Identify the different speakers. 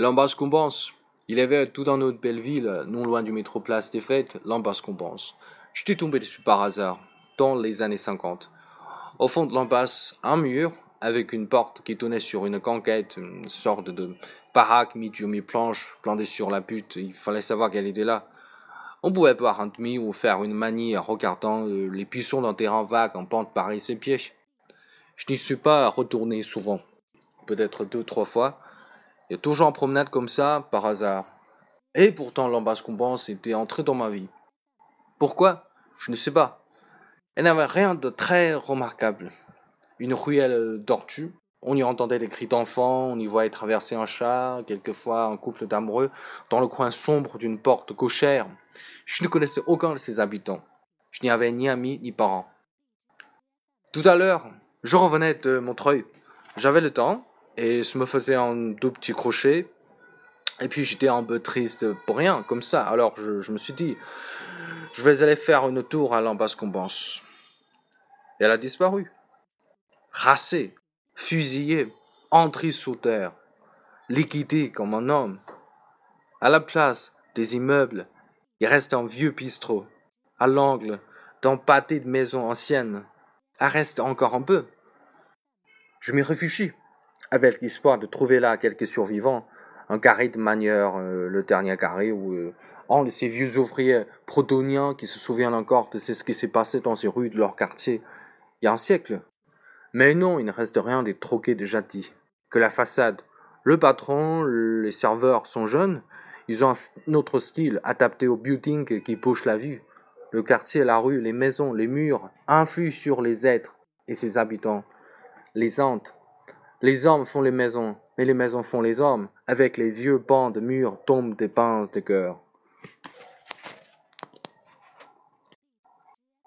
Speaker 1: L'Ambascombance. Il y avait tout dans notre belle ville, non loin du métro Place des Fêtes, l'Ambascombance. J'étais tombé dessus par hasard, dans les années 50. Au fond de l'ambasse, un mur, avec une porte qui tournait sur une canquette, une sorte de baraque mi-dur mi-planche, plantée sur la butte. Il fallait savoir qu'elle était là. On pouvait boire un demi ou faire une manie en regardant euh, les buissons d'un terrain vague en pente par ses pieds. Je n'y suis pas retourné souvent, peut-être deux, trois fois, et toujours en promenade comme ça, par hasard. Et pourtant l'ambascombance était entrée dans ma vie. Pourquoi? Je ne sais pas. Elle n'avait rien de très remarquable. Une ruelle tortue, on y entendait des cris d'enfants, on y voyait traverser un chat, quelquefois un couple d'amoureux, dans le coin sombre d'une porte cochère. Je ne connaissais aucun de ses habitants. Je n'y avais ni amis ni parents. Tout à l'heure, je revenais de Montreuil. J'avais le temps et je me faisais un deux petits crochets. Et puis j'étais un peu triste pour rien, comme ça. Alors je, me suis dit, je vais aller faire une tour à l'Ambascombance. Et elle a disparu. Racée, fusillé, entré sous terre, liquidé comme un homme. À la place des immeubles, il reste un vieux bistrot, à l'angle d'un pâté de maisons anciennes. Il reste encore un peu. Je m'y réfugie, avec l'espoir de trouver là quelques survivants, un carré de manière, euh, le dernier carré, où euh, de ces vieux ouvriers protoniens qui se souviennent encore de ce qui s'est passé dans ces rues de leur quartier il y a un siècle. Mais non, il ne reste rien des troquets de dit. Que la façade. Le patron, les serveurs sont jeunes. Ils ont un autre style adapté au building qui bouche la vue. Le quartier, la rue, les maisons, les murs influent sur les êtres et ses habitants. Les antes. Les hommes font les maisons, mais les maisons font les hommes. Avec les vieux bancs de murs tombent des pinces de cœur.